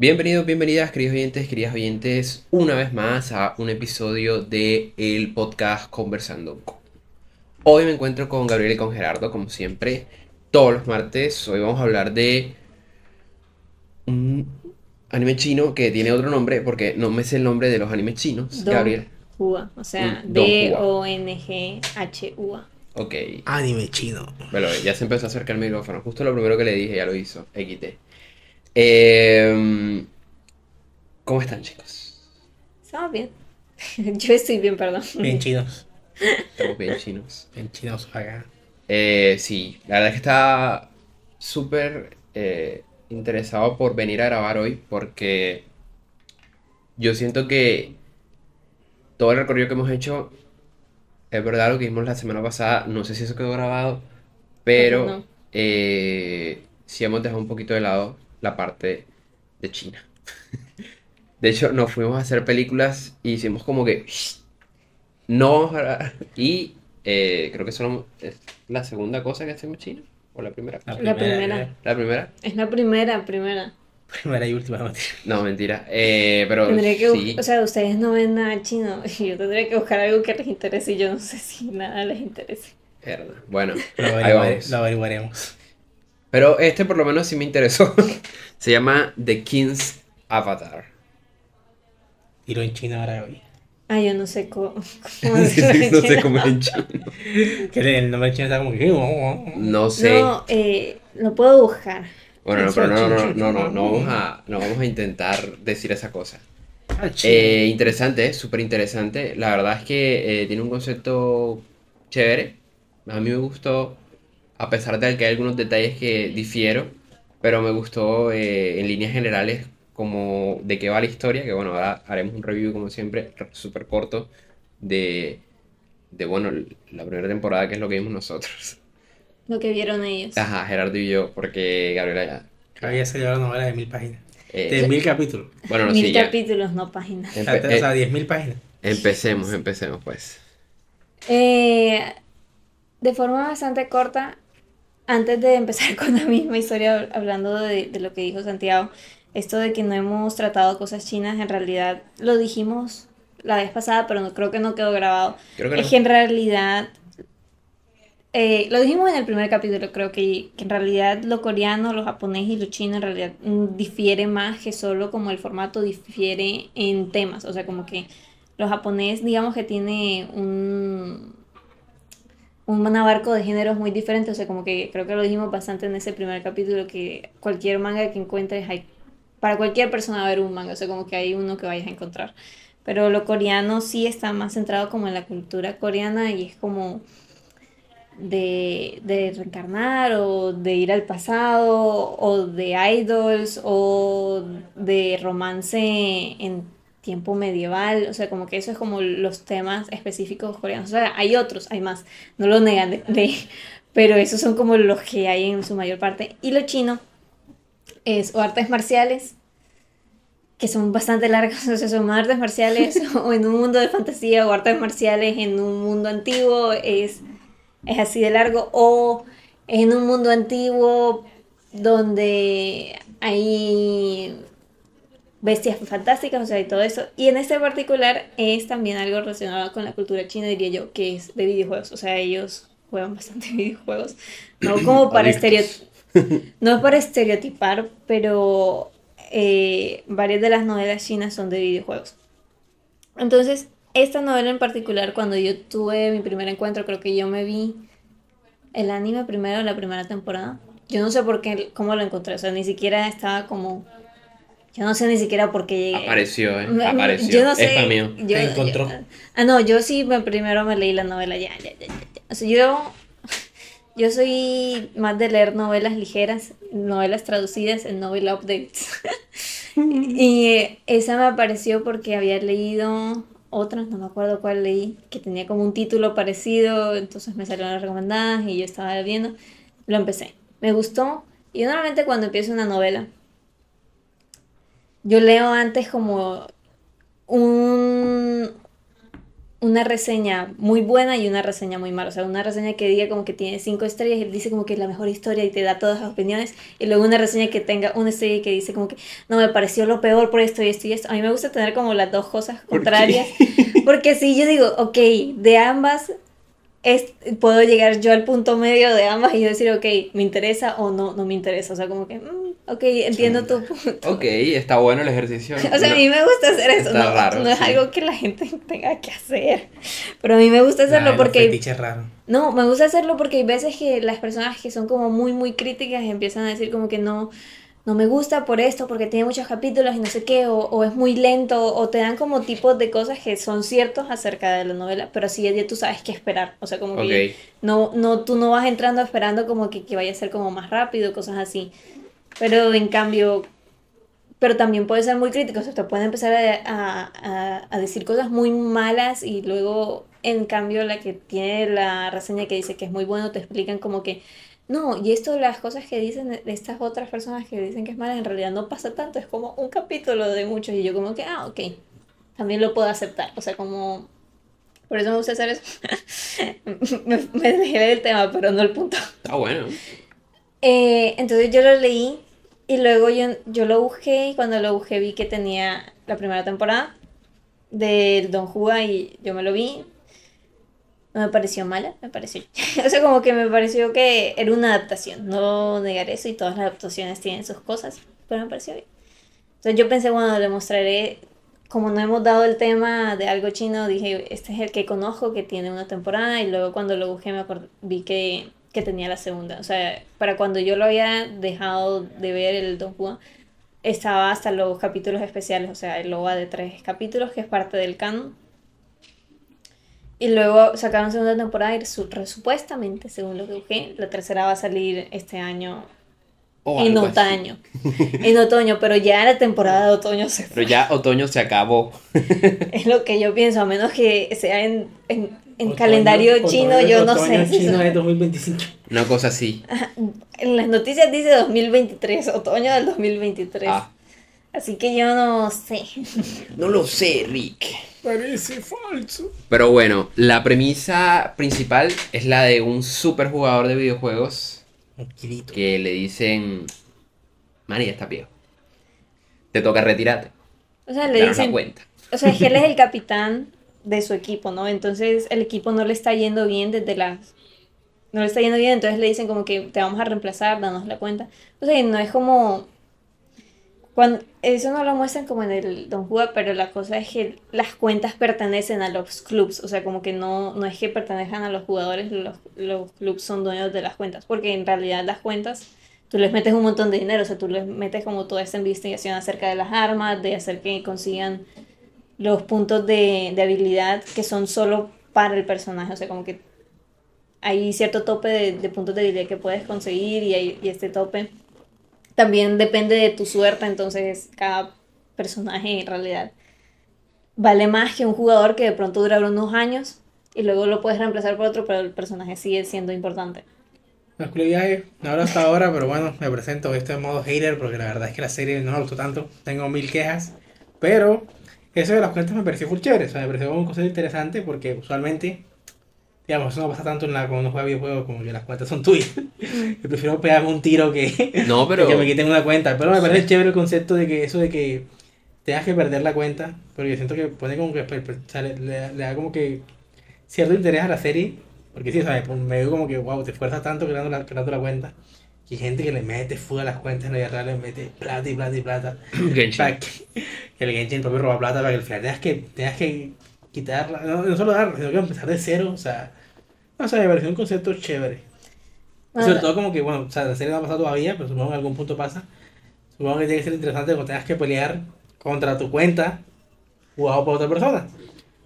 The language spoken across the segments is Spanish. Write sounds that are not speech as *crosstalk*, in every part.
Bienvenidos, bienvenidas, queridos oyentes, queridas oyentes, una vez más a un episodio de el podcast Conversando. Hoy me encuentro con Gabriel y con Gerardo, como siempre, todos los martes. Hoy vamos a hablar de un anime chino que tiene otro nombre, porque no me sé el nombre de los animes chinos, Don Gabriel. Hua, o sea, Mm, Don D-O-N-G-H-U-A. Ok, Anime chino. bueno, ya se empezó a acercar el micrófono. Justo lo primero que le dije ya lo hizo, XT. Eh, ¿Cómo están, chicos? Estamos bien. *laughs* Yo estoy bien, perdón. Bien chinos. Estamos bien chinos. Bien chinos acá. Eh, sí, la verdad es que estaba súper eh, interesado por venir a grabar hoy porque yo siento que todo el recorrido que hemos hecho es verdad lo que vimos la semana pasada, no sé si eso quedó grabado, pero No. eh, sí hemos dejado un poquito de lado la parte de China. *laughs* De hecho, nos fuimos a hacer películas y hicimos como que no vamos a grabar. *laughs* Y eh, creo que solo es la segunda cosa que hacemos China. ¿O la primera? La primera. ¿La primera? Es la primera, primera. Primera y última noticia. No, mentira. Eh, pero Tendría que sí. o sea, ustedes no ven nada chino y *laughs* yo tendría que buscar algo que les interese y yo no sé si nada les interese. Mierda. Bueno, Lo, ahí averiguare- vamos. lo averiguaremos. Pero este por lo menos sí me interesó. *laughs* Se llama The King's Avatar. Tiro en China ahora hoy. Ah, yo no sé *laughs* cómo. *laughs* cómo no sé en cómo es en chino. Que el nombre chino está como que. No sé. No, eh, lo puedo buscar. Bueno, no, pero no, no, no, no, no vamos a, no vamos a intentar decir esa cosa. Ah. Eh, interesante, súper interesante. La verdad es que eh, tiene un concepto chévere. A mí me gustó, a pesar de que hay algunos detalles que difiero, pero me gustó eh, en líneas generales como de qué va la historia, que bueno, ahora haremos un review como siempre, súper corto, de, de bueno, la primera temporada, que es lo que vimos nosotros. Lo que vieron ellos. Ajá, Gerardo y yo, porque Gabriela ya... Había salido la novela de mil páginas. eh, De mil capítulos. bueno, no, Mil sí, ya. capítulos, no páginas. O sea, Empe- o sea, eh, diez mil páginas. empecemos, empecemos pues. Eh, de forma bastante corta, antes de empezar *laughs* con la misma historia, hablando de, de lo que dijo Santiago, esto de que no hemos tratado cosas chinas, en realidad lo dijimos la vez pasada, pero no creo que no quedó grabado. Creo que Es no. que en realidad, eh, lo dijimos en el primer capítulo, creo que, que en realidad lo coreano, lo japonés y lo chino en realidad difiere más que solo como el formato difiere en temas, o sea, como que lo japonés digamos que tiene un, un abarco de géneros muy diferente, o sea, como que creo que lo dijimos bastante en ese primer capítulo, que cualquier manga que encuentres, hay, para cualquier persona va a haber un manga, o sea, como que hay uno que vayas a encontrar. Pero lo coreano sí está más centrado como en la cultura coreana y es como de, de reencarnar o de ir al pasado o de idols o de romance en tiempo medieval, o sea, como que eso es como los temas específicos coreanos. O sea, hay otros, hay más, no lo negan, de- de- pero esos son como los que hay en su mayor parte. Y lo chino es o artes marciales, que son bastante largas, *laughs* o sea, son artes marciales *laughs* o en un mundo de fantasía o artes marciales en un mundo antiguo, es, es así de largo, o en un mundo antiguo donde hay bestias fantásticas, o sea, y todo eso. Y en este particular es también algo relacionado con la cultura china, diría yo, que es de videojuegos. O sea, ellos juegan bastante *laughs* videojuegos. No *clears throat* como para estereotipar. *laughs* No es para estereotipar, pero eh, varias de las novelas chinas son de videojuegos. Entonces, esta novela en particular, cuando yo tuve mi primer encuentro, creo que yo me vi el anime primero, la primera temporada. Yo no sé por qué, cómo lo encontré, o sea, ni siquiera estaba como... Yo no sé ni siquiera por qué llegué. Apareció, eh. Me- Apareció. Yo no sé. Es mío. yo- Te encontró. yo- ah, no, yo sí me, primero me leí la novela, ya, ya, ya, ya. O sea, yo, yo soy más de leer novelas ligeras, novelas traducidas en novel updates. *laughs* y esa me apareció porque había leído otra, no me acuerdo cuál leí, que tenía como un título parecido, entonces me salieron las recomendadas y yo estaba viendo. Lo empecé. Me gustó. Y yo normalmente cuando empiezo una novela, yo leo antes como un, una reseña muy buena y una reseña muy mala. O sea, una reseña que diga como que tiene cinco estrellas y dice como que es la mejor historia y te da todas las opiniones. Y luego una reseña que tenga una estrella y que dice como que no me pareció lo peor por esto y esto y esto. A mí me gusta tener como las dos cosas contrarias. *laughs* Porque si yo digo, ok, de ambas es, puedo llegar yo al punto medio de ambas y decir, ok, me interesa o no, no me interesa. O sea, como que, mm, ok, entiendo tu punto. Ok, está bueno el ejercicio. *laughs* O sea, a mí me gusta hacer eso, Está no, raro, no es sí. algo que la gente *laughs* tenga que hacer. Pero a mí me gusta hacerlo Nah, porque... raros. No, me gusta hacerlo porque hay veces que las personas que son como muy, muy críticas empiezan a decir como que no, no me gusta por esto, porque tiene muchos capítulos y no sé qué, o, o es muy lento, o te dan como tipos de cosas que son ciertos acerca de la novela, pero sí ya tú sabes qué esperar. O sea, como que Ok. no, no, tú no vas entrando esperando como que, que vaya a ser como más rápido, cosas así. Pero en cambio, pero también puede ser muy crítico, o sea, te pueden empezar a, a- a- decir cosas muy malas y luego, en cambio, la que tiene la reseña que dice que es muy bueno, te explican como que, no, y esto, las cosas que dicen de estas otras personas que dicen que es mala, en realidad no pasa tanto, es como un capítulo de muchos y yo como que, ah, ok, también lo puedo aceptar, o sea, como... Por eso me gusta hacer eso. *laughs* me, me dejé del tema, pero no el punto. Está bueno. Eh, entonces yo lo leí y luego yo, yo lo busqué y cuando lo busqué vi que tenía la primera temporada del Don Juan y yo me lo vi. No me pareció mala, me pareció. *laughs* o sea, como que me pareció que era una adaptación. No negar eso y todas las adaptaciones tienen sus cosas, pero me pareció bien. Entonces yo pensé, bueno, le mostraré. Como no hemos dado el tema de algo chino, dije, este es el que conozco, que tiene una temporada, y luego cuando lo busqué me acordé, vi que, que tenía la segunda. O sea, para cuando yo lo había dejado de ver el Don Juan, estaba hasta los capítulos especiales, o sea, el OVA de tres capítulos, que es parte del canon. Y luego sacaron segunda temporada y su- supuestamente, según lo que busqué, la tercera va a salir este año O en otoño. En otoño, pero ya la temporada de otoño se Pero ya otoño se acabó. *laughs* Es lo que yo pienso, a menos que sea en, en, en Otoño- calendario otoño- chino, yo no otoño sé. chino es 2025. Una cosa así. En las noticias dice 2023, otoño del 2023. Ah, Así que yo no sé. no lo sé, Rick. Parece falso. Pero bueno, la premisa principal es la de un super jugador de videojuegos que le dicen, Mani, ya está viejo. Te toca retirarte. O sea, le Danos la dicen, cuenta. o sea, que él es el *laughs* capitán de su equipo, ¿no? Entonces el equipo no le está yendo bien desde las... No le está yendo bien, entonces le dicen como que te vamos a reemplazar, danos la cuenta. O sea, no es como... Cuando, eso no lo muestran como en el Don Juan, pero la cosa es que las cuentas pertenecen a los clubs, o sea, como que no, no es que pertenezcan a los jugadores, los, los clubs son dueños de las cuentas, porque en realidad las cuentas tú les metes un montón de dinero, o sea, tú les metes como toda esta investigación acerca de las armas, de hacer que consigan los puntos de, de habilidad que son solo para el personaje, o sea, como que hay cierto tope de, de puntos de habilidad que puedes conseguir y, hay, y este tope también depende de tu suerte, entonces cada personaje en realidad vale más que un jugador que de pronto dura unos años y luego lo puedes reemplazar por otro, pero el personaje sigue siendo importante. No culo viaje, no hablo hasta ahora, pero bueno, me presento. Estoy en modo hater porque la verdad es que la serie no me gustó tanto. Tengo mil quejas. Pero eso de las cuentas me pareció full chévere. O sea, me pareció un concepto interesante porque usualmente, digamos, eso no pasa tanto en la, cuando uno juega videojuegos como que las cuentas son tuyas. *laughs* Yo prefiero pegarme un tiro que, No, *laughs* pero... que me quiten una cuenta. Pero me parece chévere el concepto de que eso de que tengas que perder la cuenta. Porque yo siento que pone como que per- per- o sea, le, da como que cierto interés a la serie. Porque sí, ¿sabes? Pues me veo como que, wow, te esfuerzas tanto creando la, creando la cuenta. Que hay gente que le mete fuga a las cuentas en la vida real, le mete plata y plata y plata. *clears throat* Genshin. Para que, que el Genshin propio roba plata para que al final tengas que, tengas que quitarla. No, no solo darla, sino que empezar de cero. O sea, no sé, me pareció un concepto chévere. Bueno, sobre todo como que, bueno, o sea, la serie no ha pasado todavía, pero supongo que en algún punto pasa. Supongo que tiene que ser interesante cuando tengas que pelear contra tu cuenta jugado por otra persona.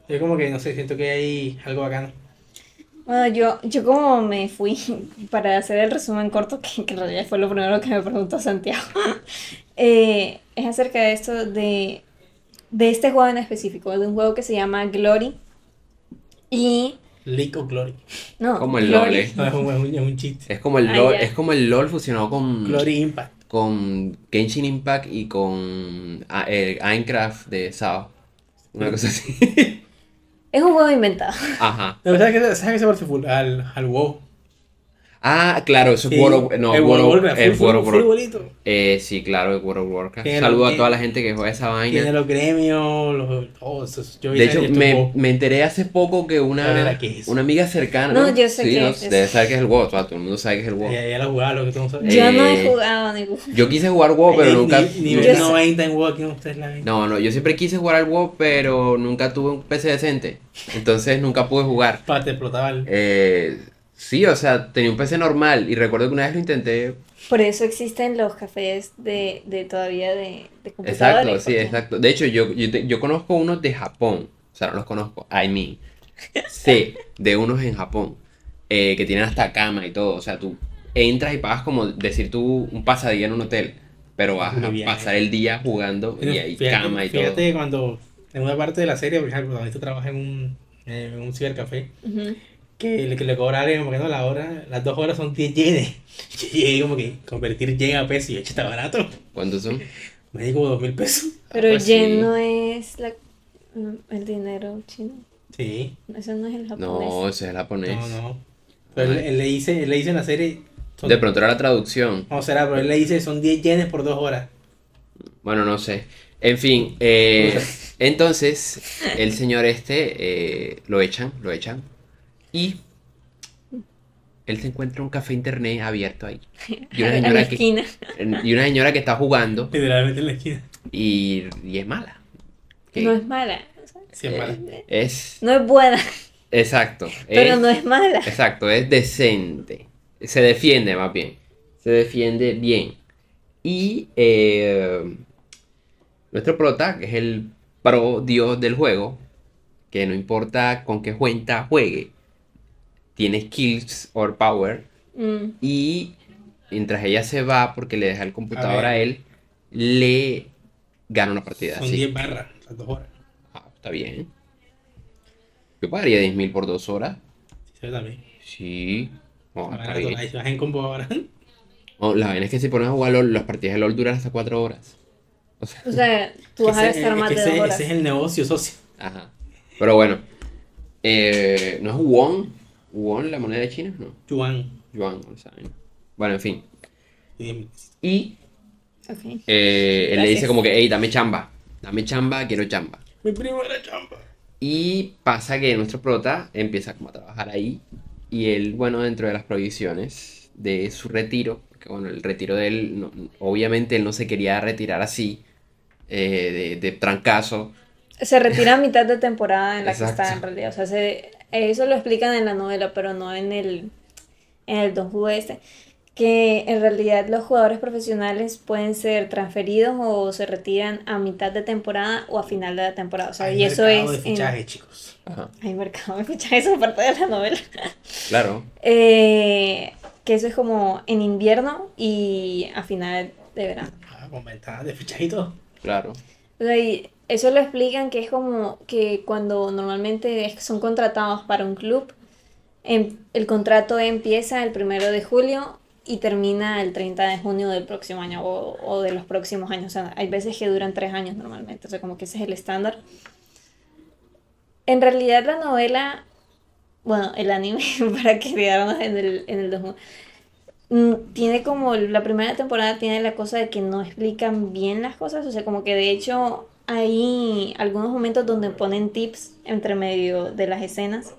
Es como que, no sé, siento que hay algo bacano. Bueno, yo, yo como me fui *laughs* para hacer el resumen corto, que, que en realidad fue lo primero que me preguntó Santiago, *laughs* eh, es acerca de esto de, de este juego en específico, de un juego que se llama Glory. Y... League of Glory. No, Como el Glory. LOL, eh. No, es un, es un, es un chiste. Es como el Ah, LOL, es como el LOL fusionado con, Glory Impact. con Genshin Impact y con ah, eh, Minecraft de SAO. Una cosa así. *laughs* Es un juego inventado. Ajá. No, ¿Sabes qué, ¿sabes qué se parece full? Al, al WoW. Ah, claro, eso es World of... No, el World of- Warcraft, World of full, War- full igualito. Eh, sí, claro, es World of Warcraft. Saludo a toda la gente que juega esa vaina. Tiene los gremios, los, todo eso. Yo vi De hecho, me, me enteré hace poco que A ver, una, ¿a qué es? una amiga cercana. No, yo sé sí, qué no, es. Debe saber que es el WoW, todo el mundo sabe que es el WoW. Ya, ya lo jugaba, lo que tú no sabes. Yo no he Eh, jugado ningún. *laughs* Yo quise jugar WoW, pero Eh, nunca. Ni, sé- 90 en WoW aquí no ustedes la ven. No, no, yo siempre quise jugar al WoW, pero nunca tuve un PC decente. Entonces nunca pude jugar. Pa, te explotaba el. Eh, sí, o sea, tenía un PC normal y recuerdo que una vez lo intenté. Por eso existen los cafés de, de todavía de, de computadores. Exacto, sí, porque- exacto. De hecho, yo, yo, yo conozco unos de Japón. O sea, no los conozco. I mean. Sé de unos en Japón eh, que tienen hasta cama y todo. O sea, tú entras y pagas como decir tú un pasadía en un hotel. Pero vas a pasar el día jugando y hay fíjate, cama y todo. fíjate cuando en una parte de la serie, por ejemplo, donde tú trabajas en un, en un cibercafé, Ujú. Que le, que le como que no, la hora, las dos horas son 10 yenes. *laughs* Yo llegué como que convertir yen a peso y "Che, está barato. ¿Cuántos son? *laughs* Me di como dos mil pesos. Pero pues yen sí. no es la, el dinero chino. Sí, Eso no es el japonés. No, ese es el japonés. no, no. Pero él, él le dice, él le dice en la serie, son- De pronto era la traducción. no será, pero él le dice son 10 yenes por dos horas. Bueno, no sé. En fin, eh, *laughs* entonces el señor este eh, lo echan, lo echan. Y él se encuentra un café internet abierto ahí. *laughs* Y una señora que, esquina. y una señora que está jugando Literalmente en la esquina. y, y es mala. No es mala. o sea, Sí, es mala. es No es buena, exacto. *laughs* pero es- no es mala. Exacto, es decente. Se defiende más bien. Se defiende bien. Y eh, nuestro prota, que es el pro dios del juego, que no importa con qué cuenta juegue, tiene skills or power. Mm. Y mientras ella se va porque le deja el computador A a, él, le gana una partida. Son así. 10 barras, las dos horas. Ah, está bien. Yo pagaría 10.000 por dos horas. Sí, yo también. Sí. No, Ahora, está bien. vas en combo ahora. Oh, la vaina es que si pones a jugar LOL, las partidas de LOL duran hasta 4 horas. O sea, O sea, *laughs* tú vas a gastar más de ese, dos horas. ese es el negocio, socio. ajá. Pero bueno. Eh, ¿No es Won? ¿Won la moneda de China? No. Yuan. Yuan, o sea, vaina. Bueno, en fin. Y dime, Y Ok. eh, él le dice como que, hey, dame chamba. Dame chamba, quiero chamba. Mi primera chamba. Y pasa que nuestro prota empieza como a trabajar ahí. Y él, bueno, dentro de las provisiones de su retiro, que bueno, el retiro de él, no- obviamente él no se quería retirar así, eh, de, de trancazo. Se retira a mitad de temporada en la que Exacto. está en realidad. O sea, se- eso lo explican en la novela, pero no en el, en el Don Juego este. Que en realidad los jugadores profesionales pueden ser transferidos o se retiran a mitad de temporada o a final de la temporada. O sea, Hay y eso mercado es. de en- fichaje, chicos. Ajá, Hay mercado de fichaje, eso parte de la novela. claro. Eh, que eso es como en invierno y a final de verano. Ah, con ventanas de todo. Claro. O sea, y eso lo explican que es como que cuando normalmente son contratados para un club, em- el contrato empieza el primero de julio y termina el 30 de junio del próximo año o, de los próximos años. O sea, hay veces que duran tres años normalmente, o sea, como que ese es el estándar. En realidad la novela, bueno, el anime, *laughs* para quedarnos en el, en el 2000, mm, tiene como la primera temporada tiene la cosa de que no explican bien las cosas, o sea, como que de hecho hay algunos momentos donde ponen tips entre medio de las escenas,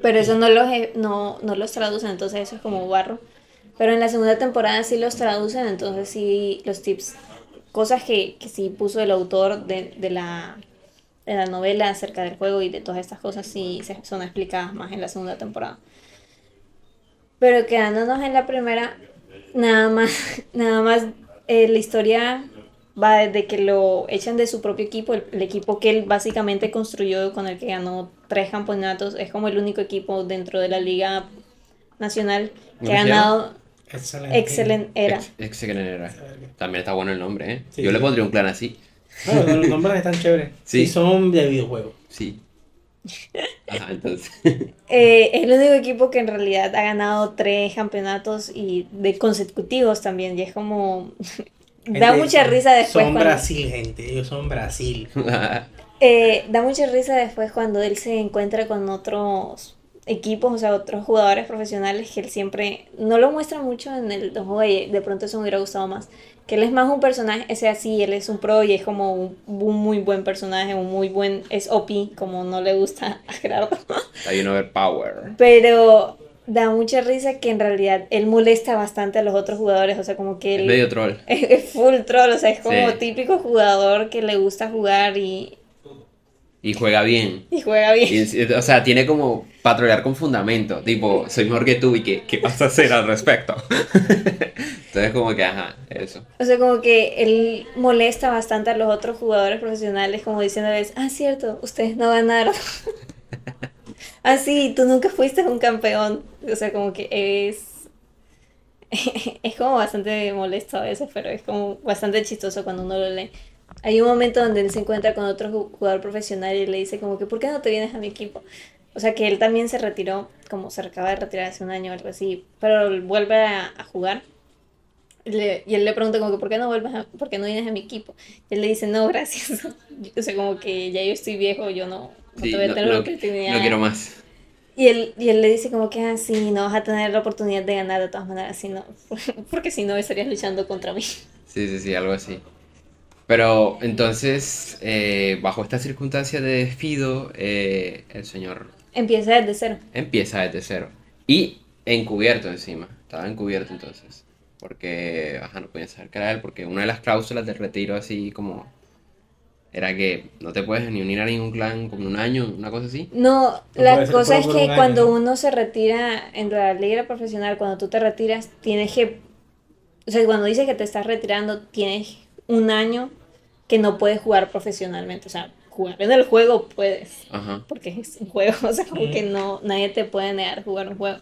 pero eso no los, no, no los traducen, entonces eso es como barro. Pero en la segunda temporada sí los traducen, entonces sí los tips, cosas que, que sí puso el autor de, de la, de la novela acerca del juego y de todas estas cosas sí son explicadas más en la segunda temporada. Pero quedándonos en la primera, nada más, *laughs* nada más eh, la historia va desde que lo echan de su propio equipo, el, el equipo que él básicamente construyó con el que ganó tres campeonatos, es como el único equipo dentro de la liga nacional que ¿Cómo ha ganado Excelente. excelente era. Ex, ex Generera. También está bueno el nombre, ¿eh? Sí, Yo le pondría un clan así. No, los nombres están chéveres. *laughs* Sí. Sí. son de videojuegos. Sí. *laughs* Ajá, entonces. Eh, es el único equipo que en realidad ha ganado tres campeonatos y de consecutivos también, y es como da mucha risa después Son cuando- Brasil, gente. Ellos son Brasil. *laughs* Eh, da mucha risa después cuando él se encuentra con otros equipos, o sea, otros jugadores profesionales que él siempre no lo muestra mucho en el juego y de pronto eso me hubiera gustado más. Que él es más un personaje, ese así, él es un pro y es como un, un muy buen personaje, un muy buen, es OP, como no le gusta *laughs* a Gerardo. Está bien overpower. Pero da mucha risa que en realidad él molesta bastante a los otros jugadores, o sea, como que él Es medio troll. *laughs* es, full troll, o sea, es como Sí. típico jugador que le gusta jugar y, Y juega bien. y juega bien. Y, o sea, tiene como patrullar con fundamento. Tipo, soy mejor que tú y ¿qué, qué vas a hacer al respecto? *laughs* Entonces, como que, ajá, eso. O sea, como que él molesta bastante a los otros jugadores profesionales, como diciéndoles, ah, cierto, ustedes no ganaron. *laughs* ah, sí, tú nunca fuiste un campeón. O sea, como que es... *laughs* es como bastante molesto a veces, pero es como bastante chistoso cuando uno lo lee. Hay un momento donde él se encuentra con otro ju- jugador profesional y le dice como que, ¿por qué no te vienes a mi equipo? O sea, que él también se retiró, como se acaba de retirar hace un año o algo así, pero vuelve a, a jugar. Le- y él le pregunta como que, ¿por qué no vuelves a, por qué no vienes a mi equipo? Y él le dice, no, *laughs* gracias. o sea, como que ya yo estoy viejo, yo no Sí, no, no- no quiero más. Y él, y él le dice como que, ah, sí, no vas a tener la oportunidad de ganar de todas maneras, si no, *laughs* porque si no estarías luchando contra mí. Sí, sí, sí, algo así. Pero entonces, eh, bajo esta circunstancia de despido, eh, el señor Empieza desde cero. empieza desde cero. Y encubierto encima. Estaba encubierto entonces. Porque, ajá, no podía saber que era él. Porque una de las cláusulas del retiro así como... Era que no te puedes ni unir a ningún clan como un año, una cosa así. No, No la cosa es que un cuando ¿no? uno se retira en la liga profesional, cuando tú te retiras, tienes que, o sea, cuando dices que te estás retirando, tienes un año que no puedes jugar profesionalmente, o sea, jugar en el juego puedes, Ajá. porque es un juego, *laughs* o sea, como que no, nadie te puede negar jugar un juego.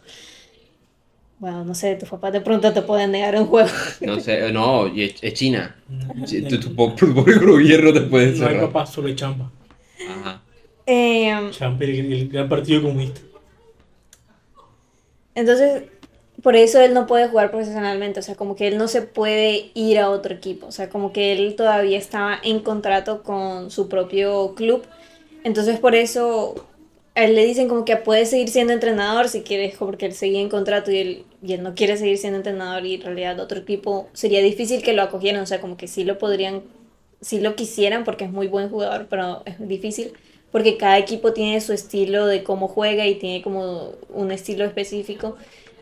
Bueno, no sé, tus papás de pronto te pueden negar un juego. No sé, no, y es, es China. No, Tu, tu *laughs* gobierno te puede no hay encerrar. papá, solo hay champa. Ajá. Champa, el, el gran partido comunista. Entonces, por eso él no puede jugar profesionalmente, o sea, como que él no se puede ir a otro equipo, o sea, como que él todavía estaba en contrato con su propio club, entonces por eso a él le dicen como que puede seguir siendo entrenador si quieres, porque él seguía en contrato y él, y él no quiere seguir siendo entrenador y en realidad otro equipo sería difícil que lo acogieran, o sea, como que sí lo podrían, sí lo quisieran porque es muy buen jugador, pero es difícil porque cada equipo tiene su estilo de cómo juega y tiene como un estilo específico.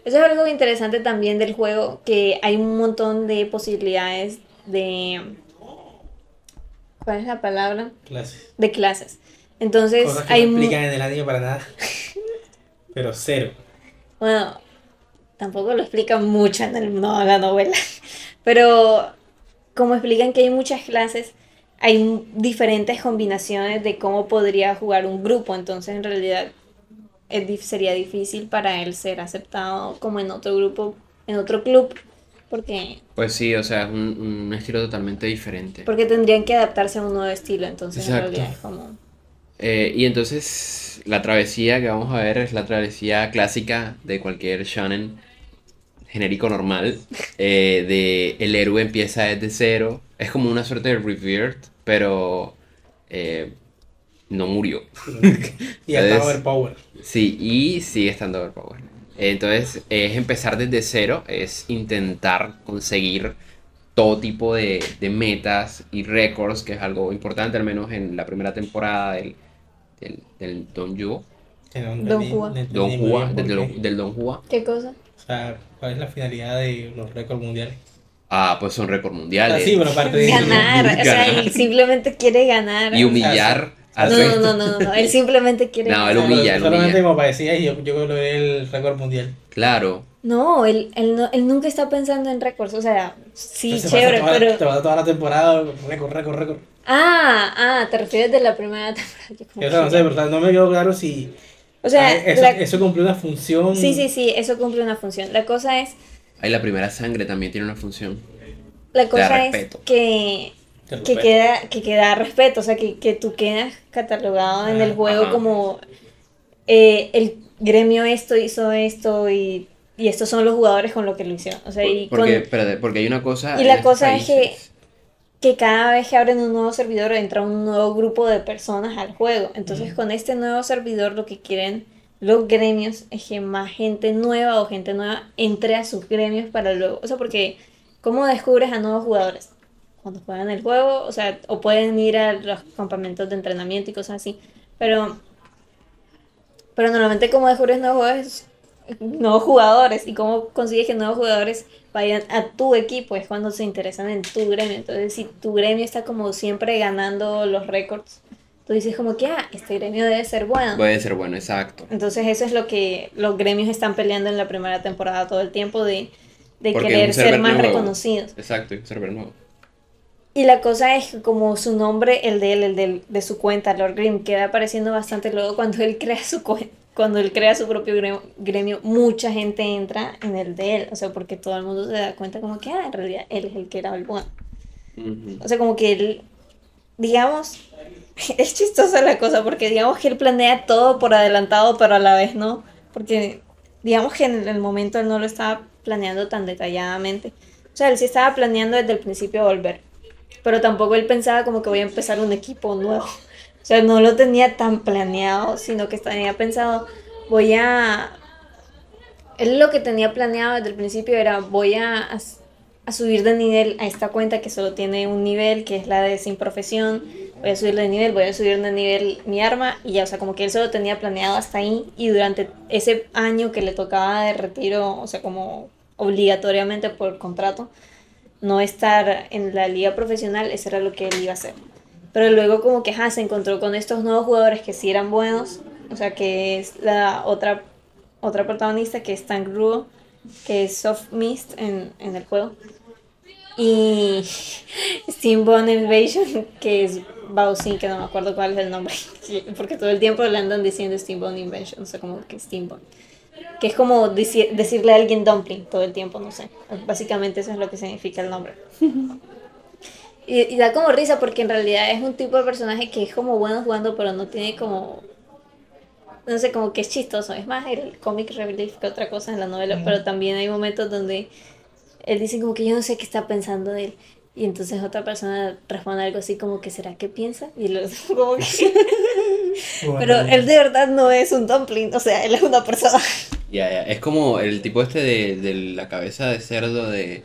Eso es algo interesante también del juego, que hay un montón de posibilidades de... ¿Cuál es la palabra? Clases. De clases. Entonces, Cosas que hay no explican en el anime para nada. *laughs* Pero cero. Bueno, tampoco lo explican mucho en el, no, la novela, *laughs* pero como explican que hay muchas clases, hay diferentes combinaciones de cómo podría jugar un grupo, entonces en realidad es sería difícil para él ser aceptado como en otro grupo, en otro club, porque, Pues sí, o sea, es un, un estilo totalmente diferente. porque tendrían que adaptarse a un nuevo estilo, entonces en Exacto. realidad es como... Eh, y entonces la travesía que vamos a ver es la travesía clásica de cualquier shonen genérico normal. *laughs* eh, de el héroe empieza desde cero. Es como una suerte de Revered, pero eh, no murió. *laughs* Y Entonces- Overpower. Sí, y sigue estando overpowered. Entonces, es empezar desde cero, es intentar conseguir todo tipo de, de metas y récords, que es algo importante, al menos en la primera temporada del, del, del Don no Don Juan. no Don Juan, del, del Don Juan. ¿Qué cosa? O sea, ¿cuál es la finalidad de los récords mundiales? Ah, pues son récords Ah, mundiales. sí, pero aparte de Ganar, o sea, él simplemente quiere ganar. Y humillar al No, no, resto. no, no, no, no, él simplemente quiere No, ganar. él humilla, él Solamente humilla. como para decir, "Ay, yo, yo logré el récord mundial. Claro. No, él, él, no, él nunca está pensando en récords, o sea, sí, Entonces, chévere, pero... Te vas toda la temporada, récord, récord, récord. Ah, ah, te refieres de la primera *laughs* temporada. Eso no sé, no me quedó claro si O sea, ah, eso, la- eso cumplió una función. sí, sí, sí, eso cumple una función. La cosa es, Ahí la primera sangre también tiene una función. la cosa es que, que queda, que queda respeto, o sea, que, que tú quedas catalogado en el Ah, juego ajá. como eh, el gremio esto hizo esto y, y estos son los jugadores con lo que lo hicieron. O sea, y porque, con, espérate, porque hay una cosa. Y la cosa es que- que cada vez que abren un nuevo servidor entra un nuevo grupo de personas al juego. Entonces, con este nuevo servidor lo que quieren los gremios es que más gente nueva o gente nueva entre a sus gremios para luego, o sea, porque ¿cómo descubres a nuevos jugadores? Cuando juegan el juego, o sea, o pueden ir a los campamentos de entrenamiento y cosas así, pero pero normalmente cómo descubres nuevos jugadores, nuevos jugadores y cómo consigues que nuevos jugadores vayan a tu equipo es cuando se interesan en tu gremio. Entonces, si tu gremio está como siempre ganando los récords, tú dices como que, ah, este gremio debe ser bueno. Puede ser bueno, exacto. Entonces, eso es lo que los gremios están peleando en la primera temporada todo el tiempo de, de querer ser más nuevo. reconocidos. Exacto, y un server nuevo. Y la cosa es que como su nombre, el de él, el del- de, su cuenta, Lord Grimm, queda apareciendo bastante luego cuando él *laughs* crea su cuen- cuando él crea su propio gremio, gremio, mucha gente entra en el de él, o sea, porque todo el mundo se da cuenta como que, ah, en realidad él es el que era el bueno. Ujú. O sea, como que él, digamos, *laughs* es chistosa la cosa, porque digamos que él planea todo por adelantado, pero a la vez no, porque digamos que en el momento él no lo estaba planeando tan detalladamente. O sea, él sí estaba planeando desde el principio volver, pero tampoco él pensaba como que voy a empezar un equipo nuevo. O sea, no lo tenía tan planeado, sino que tenía pensado, voy a... Él lo que tenía planeado desde el principio era, voy a, a subir de nivel a esta cuenta que solo tiene un nivel, que es la de sin profesión. Voy a subir de nivel, voy a subir de nivel mi arma y ya, o sea, como que él solo tenía planeado hasta ahí y durante ese año que le tocaba de retiro, o sea, como obligatoriamente por contrato, no estar en la liga profesional, eso era lo que él iba a hacer. Pero luego como que ajá, se encontró con estos nuevos jugadores que sí eran buenos, o sea, que es la otra, otra protagonista que es Tank Ruo, que es Soft Mist en, en el juego. Y *laughs* Steamboat Invasion, que es Bowsin, que no me acuerdo cuál es el nombre, *laughs* porque todo el tiempo le andan diciendo Steamboat Invasion, o sea, como que Steamboat. Que es como deci- decirle a alguien dumpling todo el tiempo, no sé. Básicamente eso es lo que significa el nombre. *laughs* Y, y da como risa porque en realidad es un tipo de personaje que es como bueno jugando, pero no tiene como. No sé, como que es chistoso. Es más el comic relief que otra cosa en la novela, pero también hay momentos donde él dice como que yo no sé qué está pensando él. Y entonces otra persona responde algo así como que ¿será que piensa? Y luego *laughs* como que... Pero él de verdad no es un dumpling, o sea, él es una persona. Ya, ya. Es como el tipo este de, de la cabeza de cerdo de.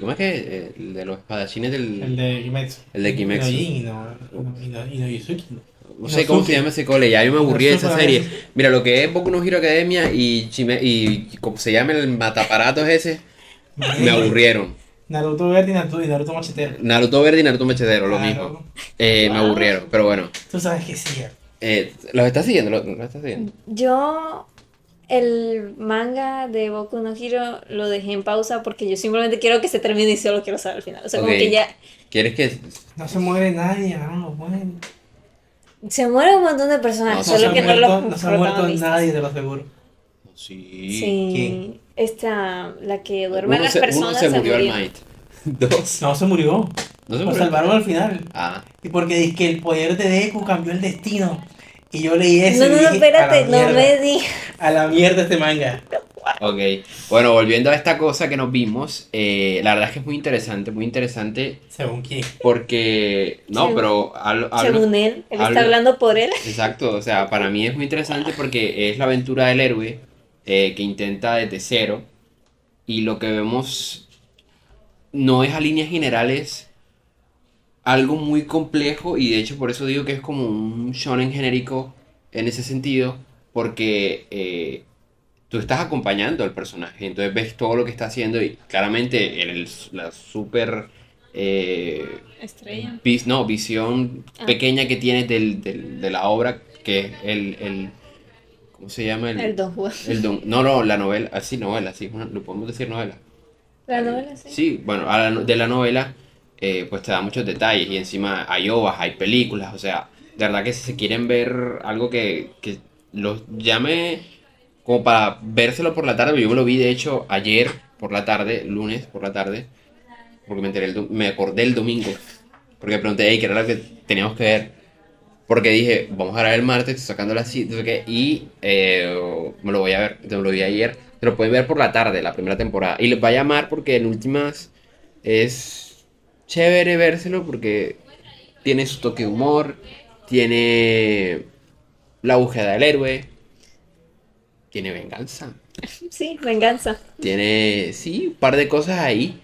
¿Cómo es que? Eh, El de los espadachines del. El de Kimetsu. El de Kimetsu. Y no, Jin, y no, sé cómo se llama ese cole, ya yo me aburrí de esa serie. Mira, lo que es Boku no Hero Academia y, Chime- y como se llama el mataparatos ese, me aburrieron. Naruto Verde y Naruto, y Naruto Machetero. Naruto Verde y Naruto Mechedero, lo mismo. Eh, Me aburrieron, pero bueno. Tú sabes que sí. Eh, ¿Los estás siguiendo? ¿Los, los estás siguiendo? Yo el manga de Boku no Hero lo dejé en pausa porque yo simplemente quiero que se termine y solo quiero saber al final. O sea, como que ya ¿Quieres que.? No se muere nadie, no, no mueren. se muere un montón de personas, No, No solo que no muerto, los no se ha muerto nadie, te lo aseguro. Sí. Sí, ¿Quién? esta, la que duerme a Uno las se, uno personas se murió al murió. Might. *laughs* Dos. No, se murió. No se Lo murió. salvaron al final. Ah, Y porque dice que el poder de Deku cambió el destino. Y yo leí eso. No, y no, no, dije, espérate, a la no mierda, me digas. A la mierda este manga. ok. Bueno, volviendo a esta cosa que nos vimos, eh, la verdad es que es muy interesante, muy interesante Según quién. porque. No, Según- pero hablo- hablo- Según él, él hablo- está hablando por él. Exacto, o sea, para mí es muy interesante porque es la aventura del héroe eh, que intenta desde cero y lo que vemos no es a líneas generales algo muy complejo y de hecho por eso digo que es como un shonen genérico en ese sentido porque eh, tú estás acompañando al personaje, entonces ves todo lo que está haciendo y claramente el, la super... eh, Estrella. vis- no, visión Ah. pequeña que tienes del, del- de la obra, que es el, el ¿cómo se llama? El, El Don Juan. el don- no, no, la novela, así novela, sí, lo podemos decir novela. La novela, sí. Sí, bueno, a la de la novela, eh, pues te da muchos detalles y encima hay ovas, hay películas, o sea, de verdad que si se quieren ver algo que, que los llame como para vérselo por la tarde, yo me lo vi de hecho ayer por la tarde, lunes por la tarde, porque me enteré el me acordé el domingo, porque pregunté, ¿qué era lo que teníamos que ver? Porque dije, vamos a grabar el martes, sacando la cita, y eh, me lo voy a ver, entonces me lo vi ayer. Se lo pueden ver por la tarde, la primera temporada. Y les va a llamar porque en últimas es chévere vérselo porque tiene su toque de humor, tiene la búsqueda del héroe, tiene venganza, Sí, venganza. tiene, sí, un par de cosas ahí.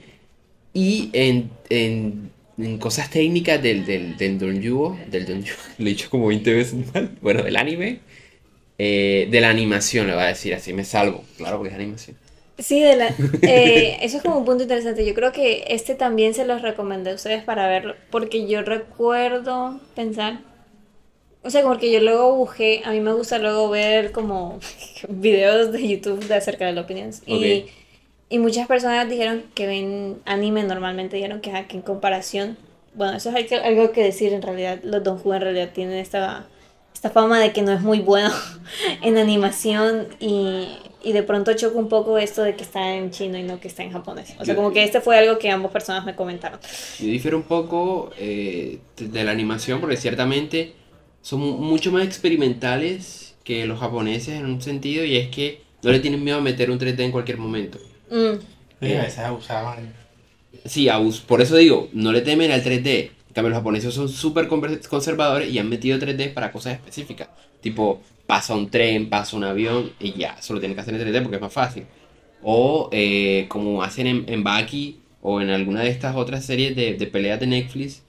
Y en, en, en cosas técnicas del, del, del Donjuo, del Donjuo, *laughs* lo he dicho como 20 veces mal, bueno, del anime, eh, de la animación, le voy a decir así, me salvo, claro, porque es animación. Sí, de la, eh, *laughs* eso es como un punto interesante. Yo creo que este también se los recomendé a ustedes para verlo, porque yo recuerdo pensar, o sea, como que yo luego busqué, a mí me gusta luego ver como *laughs* videos de YouTube de acerca de las opiniones. Y, Ok. y muchas personas dijeron que ven anime normalmente, dijeron que, que en comparación, bueno, eso es algo que decir en realidad, los Don en realidad tienen esta, esta fama de que no es muy bueno *laughs* en animación y, y de pronto choca un poco esto de que está en chino y no que está en japonés. O sea, Yo- como que este fue algo que ambas personas me comentaron. Yo difiero un poco eh, de- la animación porque ciertamente son mu- mucho más experimentales que los japoneses en un sentido y es que no le tienen miedo a meter un 3D en cualquier momento. Mm, Oye, a veces abusaban. Sí, abus- por eso digo, no le temen al 3D. Cambio, los japoneses son súper conservadores y han metido 3D para cosas específicas. Tipo, pasa un tren, pasa un avión y ya, solo tienen que hacer en 3D porque es más fácil. O eh, como hacen en, en Baki o en alguna de estas otras series de, de peleas de Netflix,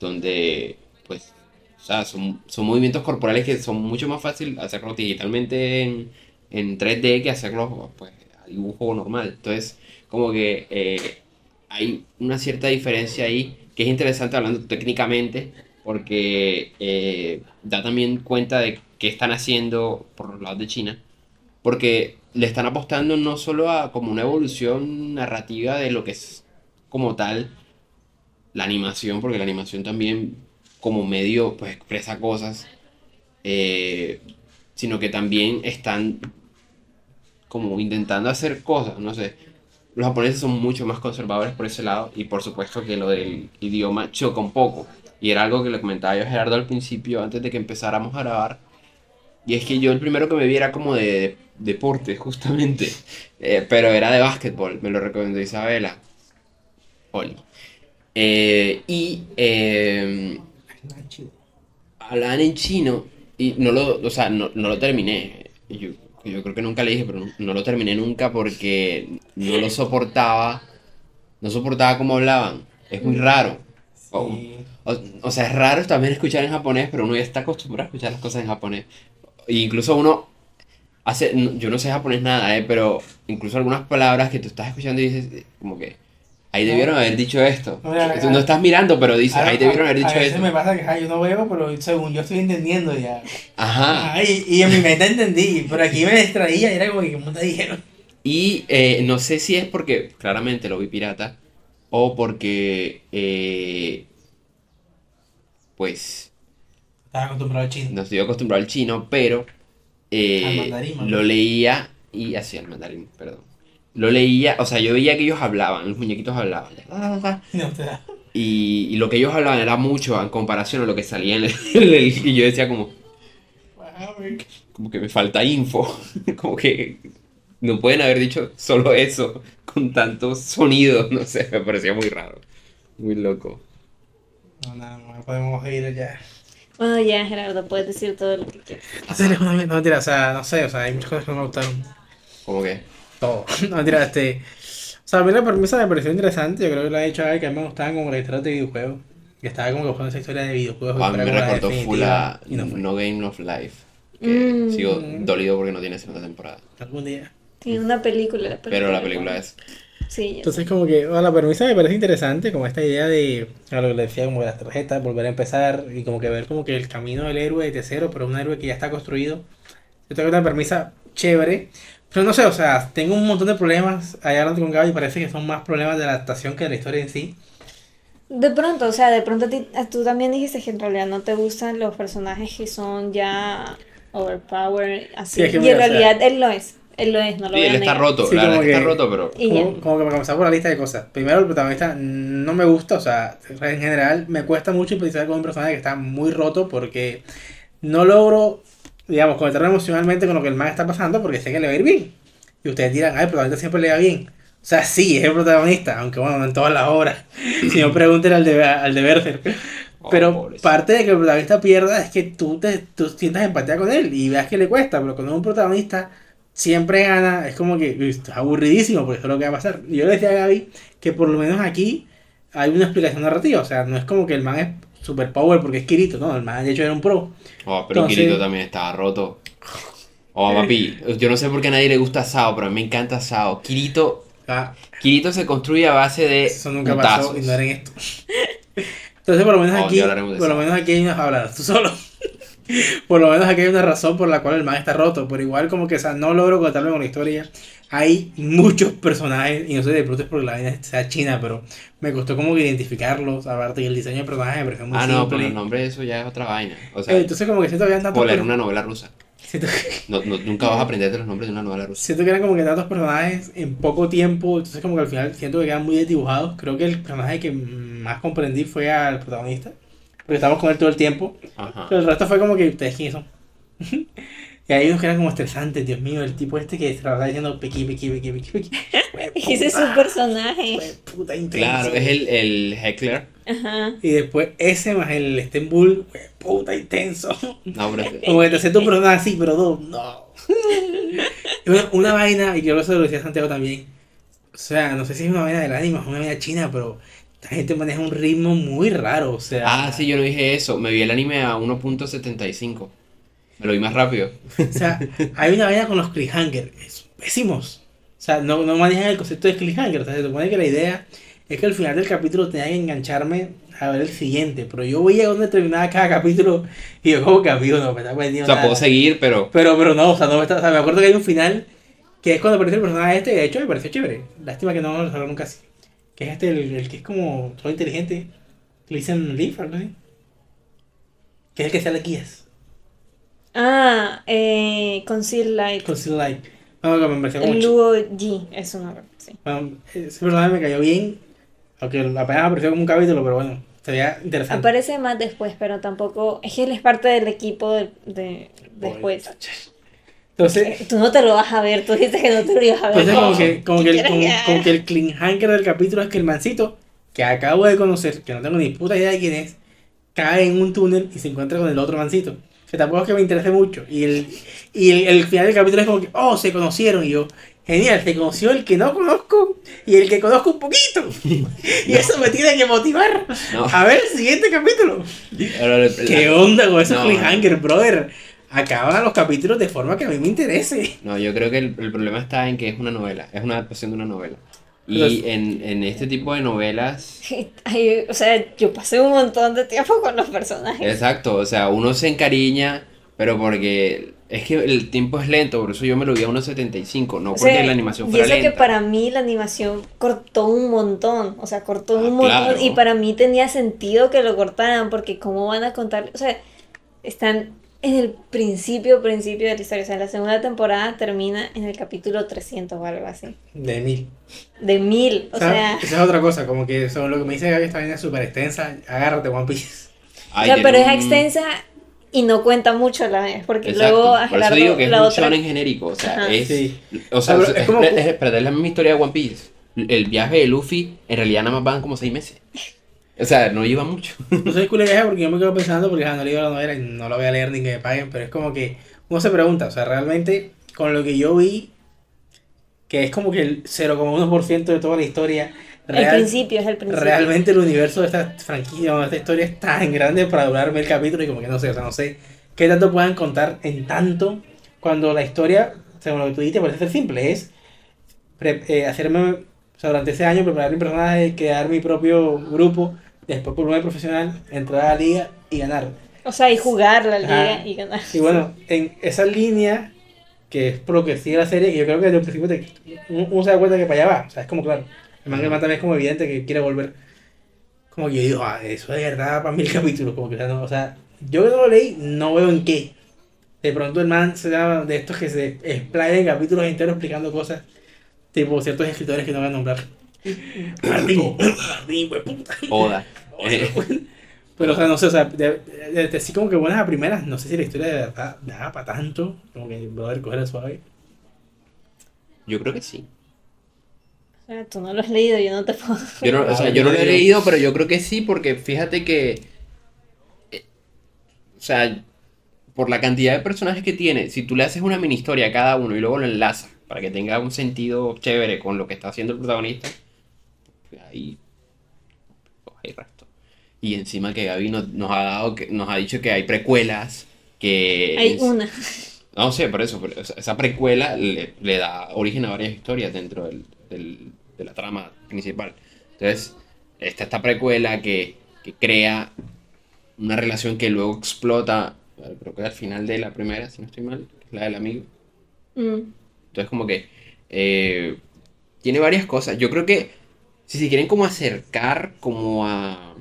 donde, pues, o sea, son, son movimientos corporales que son mucho más fácil hacerlos digitalmente en, en 3D que hacerlos, pues, a dibujo normal. Entonces, como que eh, hay una cierta diferencia ahí que es interesante hablando técnicamente porque eh, da también cuenta de qué están haciendo por los lados de China porque le están apostando no solo a como una evolución narrativa de lo que es como tal la animación porque la animación también como medio pues expresa cosas eh, sino que también están como intentando hacer cosas no sé los japoneses son mucho más conservadores por ese lado y por supuesto que lo del idioma choca un poco. Y era algo que le comentaba yo a Gerardo al principio antes de que empezáramos a grabar. Y es que yo el primero que me vi era como de, de- deporte, justamente. *laughs* Eh, pero era de básquetbol, me lo recomendó Isabela. Oli. Eh, y eh, hablaban en chino y no lo, o sea, no, no lo terminé. Y Yo, yo creo que nunca le dije, pero no, lo terminé nunca porque no lo soportaba. No soportaba cómo hablaban. Es muy raro. O, Sí. o- o sea, es raro también escuchar en japonés, pero uno ya está acostumbrado a escuchar las cosas en japonés. E incluso uno hace, yo no sé japonés nada, eh, pero incluso algunas palabras que tú estás escuchando y dices, como que, ahí debieron haber dicho esto. No, ya, Tú no estás mirando, pero dices, ahí debieron haber dicho a veces esto. me pasa que ajá, yo no veo, pero según yo estoy entendiendo ya. Ajá. Ajá, y, y en mi mente entendí, pero aquí me distraía y era como que, ¿cómo te dijeron? Y eh, no sé si es porque claramente lo vi pirata o porque, eh, pues, Estaba acostumbrado al chino. no estoy acostumbrado al chino, pero eh, Al mandarín, más lo leía y así al mandarín, perdón. Lo leía, o sea, yo veía que ellos hablaban, los muñequitos hablaban. No. Y, y lo que ellos hablaban era mucho en comparación a lo que salía en el, *laughs* en el- y yo decía como, como que me falta info, *laughs* como que no pueden haber dicho solo eso con tantos sonidos, *laughs* no sé, me parecía muy raro, muy loco. No, nada más, podemos ir ya. Bueno, ya, Gerardo, puedes decir todo lo que quieras. No sé, no, no, mentira, o sea, no sé, o sea, hay muchas cosas que no me gustaron. Como que, Todo. *laughs* No, mentira, este. O sea, a mí la premisa me pareció interesante. Yo creo que lo ha dicho a que a mí me gustaban como las historias de videojuegos. Que estaba como que buscando esa historia de videojuegos. a mí me recordó full a no. No Game of Life, que Mm. sigo dolido porque no tiene segunda temporada, Algún día. Tiene una película, la película. pero la película es... Sí, Entonces, como que bueno, la premisa me parece interesante, como esta idea de, a lo que le decía, como de las tarjetas, volver a empezar y como que ver como que el camino del héroe de cero, pero un héroe que ya está construido. Yo tengo una premisa chévere, pero no sé, o sea, tengo un montón de problemas allá hablando con Gaby y parece que son más problemas de la adaptación que de la historia en sí. De pronto, o sea, de pronto a ti- tú también dijiste que en realidad no te gustan los personajes que son ya overpowered, así. Sí, es que y mira, en o sea- realidad él lo es. Él lo es, no lo Sí, él está negar. roto, Sí, que está roto, pero... Como, como que para comenzar por la lista de cosas. Primero, el protagonista no me gusta, o sea, en general me cuesta mucho empatizar con un personaje que está muy roto porque no logro, digamos, conectarme emocionalmente con lo que el man está pasando porque sé que le va a ir bien. Y ustedes dirán, ay, el protagonista siempre le va bien. O sea, sí, es el protagonista, aunque bueno, no en todas las obras. *laughs* Si no, pregúntenle al de, al de Berserk. Oh, Pero pobrecito. parte de que el protagonista pierda es que tú, te, tú sientas empatía con él y veas que le cuesta. Pero cuando un protagonista siempre gana, es como que es aburridísimo, porque eso es lo que va a pasar. Yo le decía a Gaby que por lo menos aquí hay una explicación narrativa. O sea, no es como que el man es super power porque es Kirito, no, el man de hecho era un pro. Oh, pero Entonces- Kirito también estaba roto. Oh, papi, yo no sé por qué a nadie le gusta Sao, pero a mí me encanta Sao. Kirito, Ah, Kirito se construye a base de eso nunca pasó putazos. y no era en esto. *laughs* Entonces, por lo menos Oh, aquí, por lo menos aquí hay una hablar tú solo. Por lo menos aquí hay una razón por la cual el man está roto. Pero igual como que, o sea, no logro contarme con la historia. Hay muchos personajes, y no sé de pronto es porque la vaina sea china, pero me costó como que identificarlos. Aparte que el diseño de personajes me pareció muy Ah, no, simple. pero el nombre eso ya es otra vaina. O sea, Entonces como que siento que tantos por leer una novela rusa. siento, No, no- nunca vas a aprenderte los nombres de una novela rusa. siento que eran como que tantos personajes en poco tiempo. Entonces como que al final siento que quedan muy desdibujados. Creo que el personaje que más comprendí fue al protagonista. Porque estamos con él todo el tiempo. Ajá. Pero el resto fue como que ustedes quiénes son. *laughs* y hay unos que eran como estresantes, Dios mío, el tipo este que se la va diciendo pequi, pequi, pequi, pequi, pequi. *laughs* Ese es su personaje. Fue puta intenso. Claro, es el, el heckler. Ajá. Y después ese más el Stenbull, fue puta intenso. No, pero *laughs* Como que te hace tu persona así, pero dos, no. Y una, una vaina, y creo que eso lo decía Santiago también. O sea, no sé si es una vaina del anime o una vaina china, pero esta gente maneja un ritmo muy raro. O sea, Ah, sí, yo no dije eso. Me vi el anime a 1.75. Me lo vi más rápido. O sea, hay una vaina con los cliffhangers, es pésimos. O sea, no, no manejan el concepto de cliffhanger. O sea, se supone que la idea es que al final del capítulo tenía que engancharme a ver el siguiente. Pero yo veía dónde terminaba cada capítulo y yo como que amigo, no me está O perdiendo sea, nada. puedo seguir, pero Pero, pero no, o sea, no me está, o sea, me acuerdo que hay un final que es cuando aparece el personaje este, y de hecho me pareció chévere. Lástima que no lo sacaron casi. Que es este, el, el que es como todo inteligente. Le dicen Leaf, algo así. Que es el que sale guías. Ah, eh, Conceal Light. Con Still Light. Bueno, que me pareció El Lugo G es una sí. Bueno, ese personaje me cayó bien. Aunque apenas apareció como un capítulo, pero bueno, se veía interesante. Aparece más después, pero tampoco. Es que él es parte del equipo de, de- después. Entonces, Tú no te lo vas a ver, tú dices que no te lo ibas a ver. entonces como que, *laughs* como que, el, ¿Qué como, como que el cliffhanger del capítulo es que el mancito, que acabo de conocer, que no tengo ni puta idea de quién es, cae en un túnel y se encuentra con el otro mancito. Que tampoco es que me interese mucho. Y el, y el, el final del capítulo es como que, oh, se conocieron. Y yo, genial, se conoció el que no conozco y el que conozco un poquito. *laughs* y eso me tiene que motivar no. a ver el siguiente capítulo. ¿Qué onda con esos No. cliffhangers, brother? Acaban los capítulos de forma que a mí me interese. No, yo creo que el, el problema está en que es una novela, es una adaptación de una novela. Y Los- en, en este tipo de novelas, *laughs* Ay, o sea, yo pasé un montón de tiempo con los personajes. exacto, o sea, uno se encariña, pero porque es que el tiempo es lento, por eso yo me lo vi a 1.75, no O porque sea, la animación y fuera eso que lenta. para mí la animación cortó un montón, o sea, cortó Ah, un montón claro. y para mí tenía sentido que lo cortaran porque cómo van a contar, o sea, están en el principio, principio de la historia, o sea, la segunda temporada termina en el capítulo 300 o algo así, De mil. de mil, o O sea, sea, esa es otra cosa, como que sobre lo que me dice Gaby, esta vaina es súper extensa. Agárrate, One Piece. o sea, pero es extensa y no cuenta mucho a la vez, porque Exacto, luego por eso digo que es la un otra... shonen genérico, o sea, Ajá. es... Sí. O sea, Pero es, es como- es- espérate, es la misma historia de One Piece. El viaje de Luffy, en realidad nada más van como seis meses. O sea, no lleva mucho. No soy culé porque yo me quedo pensando, porque no leo la novela y no la voy a leer ni que me paguen, pero es como que uno se pregunta, o sea, realmente con lo que yo vi, que es como que el 0,1% de toda la historia, El principio es el principio. realmente el universo de esta franquicia de esta historia es tan grande para durarme el capítulo y como que no sé, o sea, no sé qué tanto puedan contar en tanto cuando la historia, según lo que tú dijiste, parece ser simple, es pre- eh, hacerme, o sea, durante ese año preparar mi personaje, crear mi propio grupo, después por un profesional, entrar a la liga y ganar. O sea, y jugar la liga Ajá. y ganar. Y bueno, *laughs* en esa línea, que es por lo que sigue la serie, que yo creo que desde el principio te, uno uno se da cuenta que para allá va. O sea, es como claro. El manga también es como evidente que quiere volver. Como que yo digo, ah, eso de verdad para mil *laughs* capítulos. Como que, o sea, no, o sea, yo que no lo leí, no veo en qué. De pronto el man se llama de estos que se explayan en capítulos enteros explicando cosas. Tipo ciertos escritores que no voy a nombrar. Martín, Martín, pues puta. Oda. Pero, o sea, no sé, o sea, de, de- de- así como que buenas a primeras, no sé si la historia de verdad da para tanto. Como que, brother, coger suave. yo creo que sí. O sea, tú no lo has leído, yo no te puedo. Yo no, o sea, yo no lo he leído, pero yo creo que sí, porque fíjate que. eh, O sea, por la cantidad de personajes que tiene, si tú le haces una mini historia a cada uno y luego lo enlazas para que tenga un sentido chévere con lo que está haciendo el protagonista, ahí. pues hay resto. Y encima que Gaby nos, nos ha dado, que, nos ha dicho que hay precuelas, que. Hay es- una. no sé, por eso, pero esa esa precuela le, le da origen a varias historias dentro del, del- de la trama principal. Entonces, está esta precuela que, que crea una relación que luego explota, creo que al final de la primera, si no estoy mal, es la del amigo. Mm. Entonces, como que eh, tiene varias cosas. Yo creo que si se quieren como acercar como a,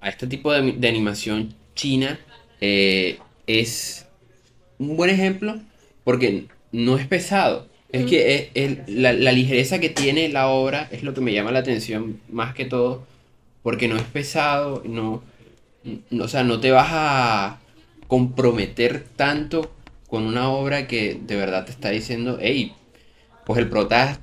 a este tipo de, de animación china, eh, es un buen ejemplo porque no es pesado. Es que es- es- la, la ligereza que tiene la obra es lo que me llama la atención más que todo, porque no es pesado, no, no- o sea, no te vas a comprometer tanto con una obra que de verdad te está diciendo, hey, pues el prota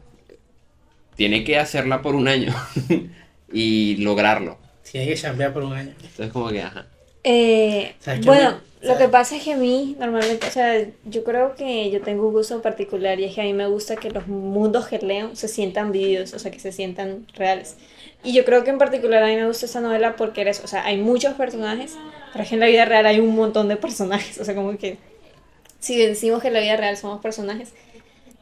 tiene que hacerla por un año *laughs* y lograrlo. Si hay que chambear por un año. Entonces como que, ajá. Eh, ¿Sabes qué bueno, me- lo que pasa es que a mí normalmente, o sea, yo creo que yo tengo un gusto particular y es que a mí me gusta que los mundos que leo se sientan vividos, o sea, que se sientan reales. Y yo creo que en particular a mí me gusta esta novela porque eres, o sea, hay muchos personajes, pero es que en la vida real hay un montón de personajes, o sea, como que si decimos que en la vida real somos personajes,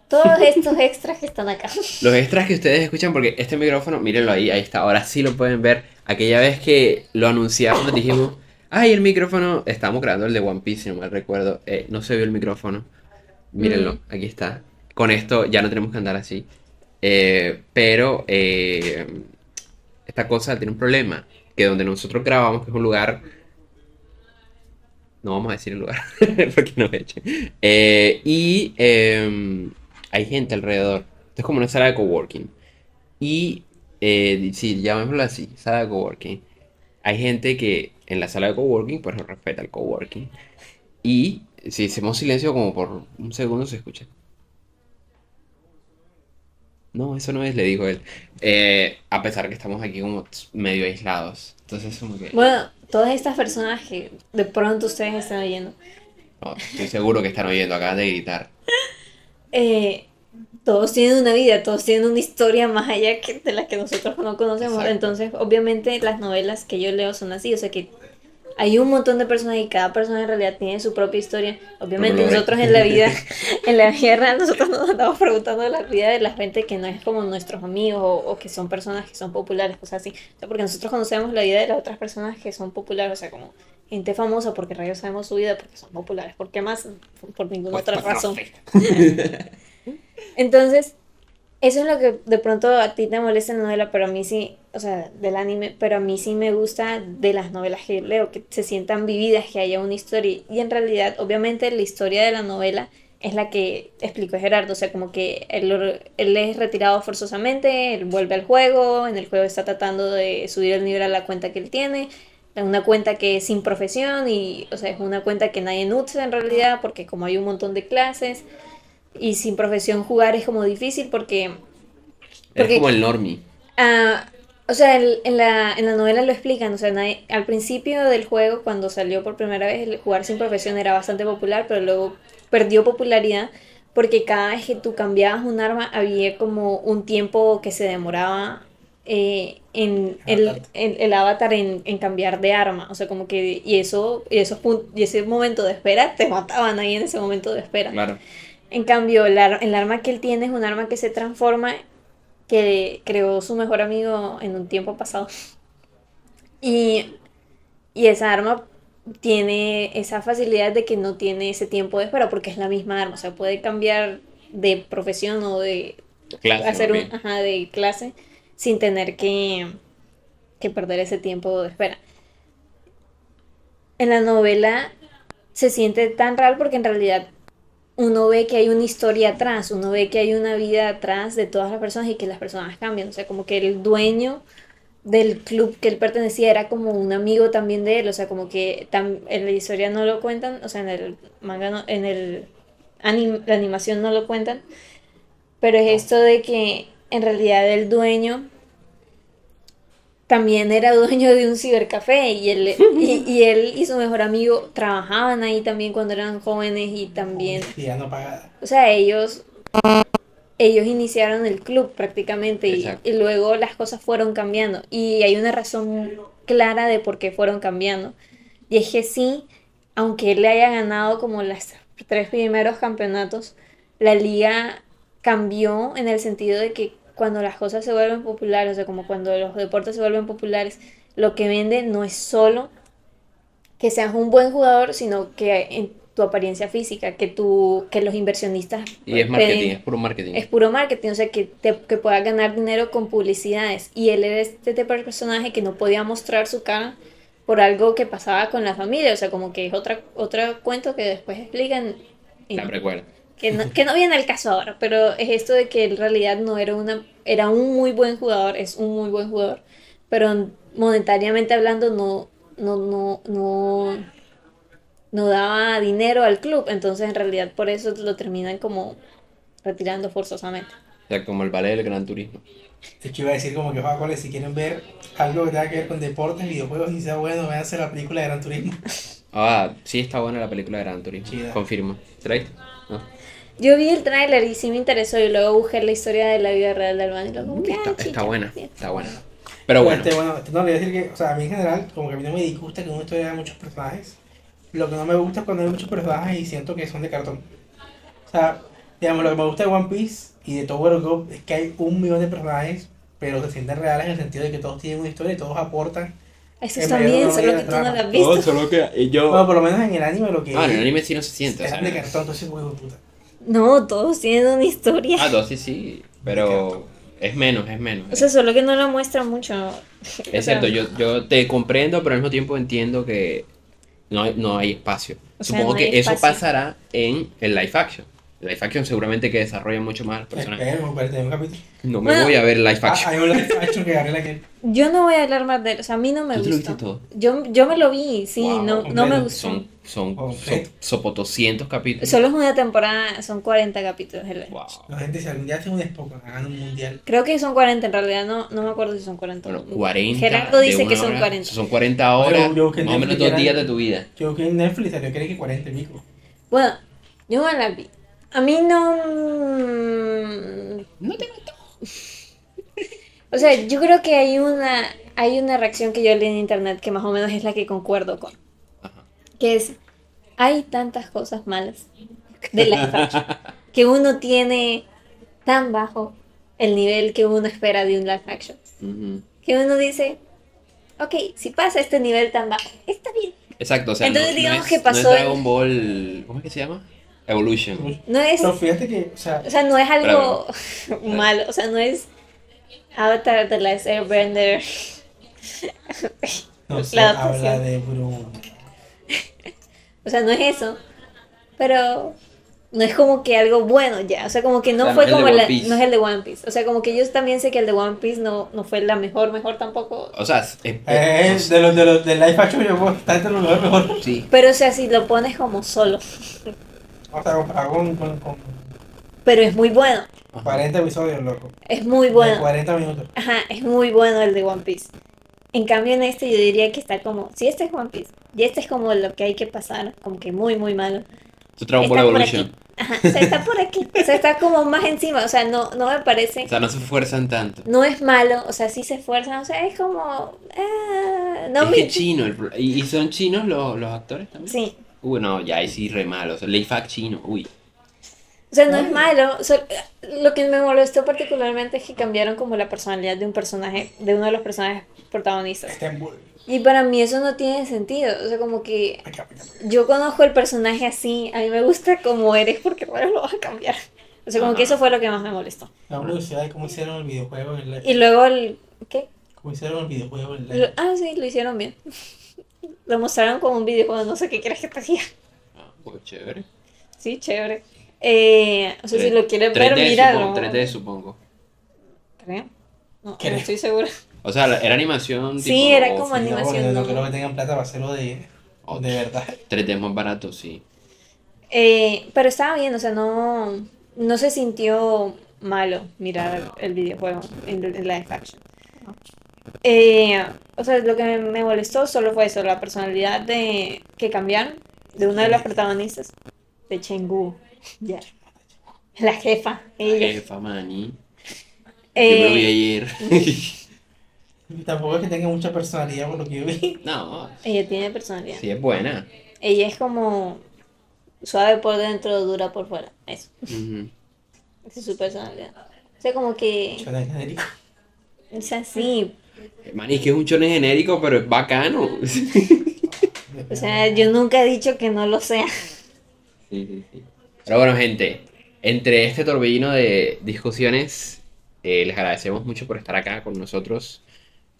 todos estos extras que están acá. *laughs* Los extras que ustedes escuchan, porque este micrófono, mírenlo ahí, ahí está, ahora sí lo pueden ver. Aquella vez que lo anunciamos, dijimos, ay, el micrófono, estábamos grabando el de One Piece, si no mal recuerdo, eh, no se vio el micrófono. Mírenlo, Mm. aquí está. Con esto ya no tenemos que andar así. Eh, pero eh, esta cosa tiene un problema, que donde nosotros grabamos, que es un lugar... No vamos a decir el lugar, *laughs* porque no he hecho. Eh, y em, hay gente alrededor. Esto es como una sala de coworking. Y, eh, sí, llamémoslo así, sala de coworking. Hay gente que en la sala de coworking, pues no respeta el coworking. Y si hacemos silencio como por un segundo se escucha. No, eso no es, le dijo él. Eh, a pesar que estamos aquí como medio aislados. Entonces, como que... Bueno, todas estas personas que de pronto ustedes están oyendo, no, estoy seguro que están oyendo, acaban de gritar. *laughs* eh, todos tienen una vida, todos tienen una historia más allá que de la que nosotros no conocemos. Exacto. Entonces, obviamente, las novelas que yo leo son así, o sea que hay un montón de personas y cada persona en realidad tiene su propia historia. Obviamente, nosotros en la vida, *laughs* en la real, nosotros nos andamos preguntando de la vida de la gente que no es como nuestros amigos o, o que son personas que son populares, cosas así. O sea, porque nosotros conocemos la vida de las otras personas que son populares, o sea, como gente famosa, porque rayos sabemos su vida, porque son populares. ¿Por qué más? Por ninguna Pues, otra pues, no razón. sé. *laughs* Entonces, eso es lo que de pronto a ti te molesta en la novela, pero a mí sí, o sea, del anime, pero a mí sí me gusta de las novelas que leo, que se sientan vividas, que haya una historia. Y en realidad, obviamente, la historia de la novela es la que explicó Gerardo, o sea, como que él, él es retirado forzosamente, él vuelve al juego, en el juego está tratando de subir el nivel a la cuenta que él tiene, una cuenta que es sin profesión y, o sea, es una cuenta que nadie usa en realidad, porque como hay un montón de clases, y sin profesión jugar es como difícil porque, Porque- como el normie. ah, o sea, el- en la, en la novela lo explican, o sea, nadie- al principio del juego, cuando salió por primera vez, el jugar sin profesión era bastante popular, pero luego perdió popularidad porque cada vez que tú cambiabas un arma había como un tiempo que se demoraba eh, en el, Avatar. el, el avatar en, en cambiar de arma, o sea, como que, y eso, y esos y ese momento de espera, te mataban ahí en ese momento de espera. Claro. En cambio, el, ar- el arma que él tiene es un arma que se transforma, que creó su mejor amigo en un tiempo pasado. Y, y esa arma tiene esa facilidad de que no tiene ese tiempo de espera porque es la misma arma. O sea, puede cambiar de profesión o de Clase, hacer un, ajá, de clase sin tener que, que perder ese tiempo de espera. En la novela se siente tan real porque en realidad uno ve que hay una historia atrás, uno ve que hay una vida atrás de todas las personas y que las personas cambian. O sea, como que el dueño del club que él pertenecía era como un amigo también de él. O sea, como que en la historia no lo cuentan, o sea, en el manga, no- en el anim- la animación no lo cuentan. Pero es esto de que en realidad el dueño también era dueño de un cibercafé y él, y, y él y su mejor amigo trabajaban ahí también cuando eran jóvenes y también, Y ya no pagada. o sea, ellos, ellos iniciaron el club prácticamente y, y luego las cosas fueron cambiando y hay una razón clara de por qué fueron cambiando. Y es que sí, aunque él le haya ganado como las tres primeros campeonatos, la liga cambió en el sentido de que cuando las cosas se vuelven populares, o sea, como cuando los deportes se vuelven populares, lo que vende no es solo que seas un buen jugador, sino que en tu apariencia física, que tú, que los inversionistas Y es marketing, es puro marketing. es puro marketing, o sea, que, te, que puedas ganar dinero con publicidades. Y él era este tipo de personaje que no podía mostrar su cara por algo que pasaba con la familia, o sea, como que es otra, otro cuento que después explican. y La no- precuela. Que no, que no viene al caso ahora, pero es esto de que en realidad no era una, era un muy buen jugador, es un muy buen jugador, pero monetariamente hablando no, no, no, no, no daba dinero al club, entonces en realidad por eso lo terminan como retirando forzosamente. O sea, como el ballet del Gran Turismo. De hecho, iba a decir como que, Juan, si quieren ver algo que tenga que ver con deportes, videojuegos y sea bueno, véanse la película de Gran Turismo. Ah, sí está buena la película de Gran Turismo. Chida. Confirmo. ¿Te la? No. Yo vi el tráiler y sí me interesó y luego busqué la historia de la vida real del Albano y luego como que, Está, ah, está buena, bien. está buena. Pero bueno, Este, bueno, no, le voy a decir que, o sea, a mí en general, como que a mí no me disgusta que una historia haya muchos personajes. Lo que no me gusta es cuando hay muchos personajes y siento que son de cartón. O sea, digamos, lo que me gusta de One Piece y de Tower Go es que hay un millón de personajes, pero se sienten reales en el sentido de que todos tienen una historia y todos aportan. Eso está bien, no solo que tú no lo has visto. solo que yo... Bueno, por lo menos en el anime lo que Ah, en el anime sí no se siente, o sea. de cartón, entonces, huevo de puta. No, todos tienen una historia. Ah, dos sí, sí, pero es menos, es menos. O sea, solo que no lo muestran mucho. es cierto, yo, yo te comprendo, pero al mismo tiempo entiendo que no hay, no hay espacio. O sea, Supongo no hay que eso pasará en el live action. El live action seguramente que desarrolla mucho más el personaje. Esperemos, 41 capítulos. No me Bueno. voy a ver live Ah, action. hay un live action que agarré la que. Yo no voy a hablar más de él. O sea, a mí no me ¿Tú te lo gustó. viste todo? Yo, yo me lo vi, sí, Wow, no, no me gustó. Son, son, Completo. son, sopotoscientos capítulos. Solo es una temporada, son 40 capítulos. el- Wow. La gente, si algún día hace un Spock, hagan un mundial. Creo que son 40, en realidad no, no me acuerdo si son 40. Bueno, 40. Gerardo dice que son hora. 40. Son 40 horas, Yo- yo que más o menos dos días de tu vida. Yo que en Netflix salió, creo que 40 y pico. Bueno, yo me la vi. A mí no. mm, No te mató. O sea, yo creo que hay una, hay una reacción que yo leí en internet que más o menos es la que concuerdo con. Ajá. Que es, hay tantas cosas malas de action *laughs* que uno tiene tan bajo el nivel que uno espera de un live action. Que uno dice, ok, si pasa este nivel tan bajo, está bien. Exacto, o sea, Entonces, no, digamos no es, que no pasó es el- Dragon Ball. ¿Cómo es que se llama? Evolution. No es, Pero fíjate que, o sea, o sea, no es algo *laughs* malo, o sea, no es Avatar The Last Airbender. no *laughs* se la habla adaptación. de Bruno. *laughs* O sea, no es eso. Pero no es como que algo bueno ya. O sea, como que no O sea, no fue de como la- no es el de One Piece. O sea, como que yo también sé que el de One Piece no, no fue la mejor, mejor tampoco. O sea, es, es- Eh, es- de los de los de live action yo puedo estar entre los mejores mejor. sí. Pero o sea, si lo pones como solo. O sea, comparado con, con, con Pero es muy bueno. 40 episodios, loco. Es muy De bueno. 40 minutos. Ajá, es muy bueno el de One Piece. En cambio en este yo diría que está como, si este es One Piece y este es como lo que hay que pasar, como que muy muy malo. Su Dragon Ball Está por Evolution. aquí. Ajá, o sea, está por aquí. O sea, está como más encima. O sea, no, no me parece. O sea, no se esfuerzan tanto. No es malo, o sea, sí se esfuerzan, o sea, es como... ah, no es me... que chino. el pro- ¿Y, y son chinos los, los actores también? Sí, Uy, no, ya ahí sí re malo. O sea, live action chino. Uy. o sea, no es malo. o sea, lo que me molestó particularmente es que cambiaron como la personalidad de un personaje, de uno de los personajes protagonistas. Está en Bull. Y para mí eso no tiene sentido, o sea, como que yo conozco el personaje así, a mí me gusta como eres porque no lo vas a cambiar. O sea, como que eso fue lo que más me molestó. La curiosidad de cómo hicieron el videojuego en live. Y luego el... ¿Qué? Cómo hicieron el videojuego en live. ah, sí, lo hicieron bien. Lo mostraron como un videojuego, no sé qué quieres que te diga. Ah, pues chévere. Sí, chévere. Eh, o sea, si lo quieres ver, 3D, míralo. supongo, 3D supongo. Creo. No, no estoy segura. O sea, era animación Sí, tipo era off, como ¿no? animación. No, no no. creo que tengan plata para hacerlo de, Oh. de verdad. 3D más barato, sí. Eh, pero estaba bien, o sea, no, no se sintió malo mirar el videojuego en, en live action. Eh, o sea, lo que me, molestó solo fue eso, la personalidad de que cambiaron de una de las protagonistas, de Chenggu. Ya. La jefa, ella. Jefa, mani. Eh, Yo me vi ayer. *laughs* Tampoco es que tenga mucha personalidad por lo que yo vi. no, ella tiene personalidad. sí es buena. Ella es como suave por dentro, dura por fuera. Eso, esa es su personalidad. O sea, como que, o sea, sí. Mani, es que es un chone genérico, pero es bacano. *laughs* O sea, yo nunca he dicho que no lo sea. Sí, sí, sí. Pero bueno, gente, entre este torbellino de discusiones, eh, les agradecemos mucho por estar acá con nosotros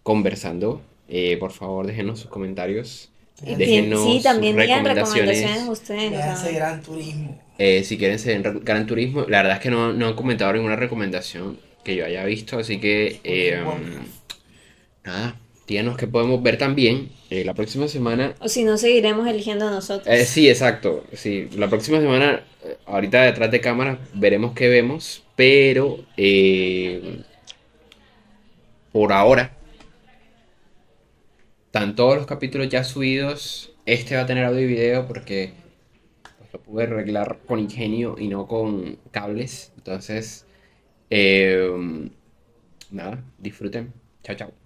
conversando. Eh, por favor, déjenos sus comentarios. Sí, Déjenos sí, también sus digan recomendaciones. recomendaciones ustedes. gran turismo. Eh, si quieren ser en Gran Turismo, la verdad es que no, no han comentado ninguna recomendación que yo haya visto, así que eh, nada, díganos que podemos ver también eh, la próxima semana. o si no, seguiremos eligiendo nosotros. Eh, sí, exacto, sí, la próxima semana, eh, ahorita detrás de cámara, veremos qué vemos, pero eh, por ahora, están todos los capítulos ya subidos, este va a tener audio y video porque pues, lo pude arreglar con ingenio y no con cables. Entonces, nada, disfruten. Chao, chao.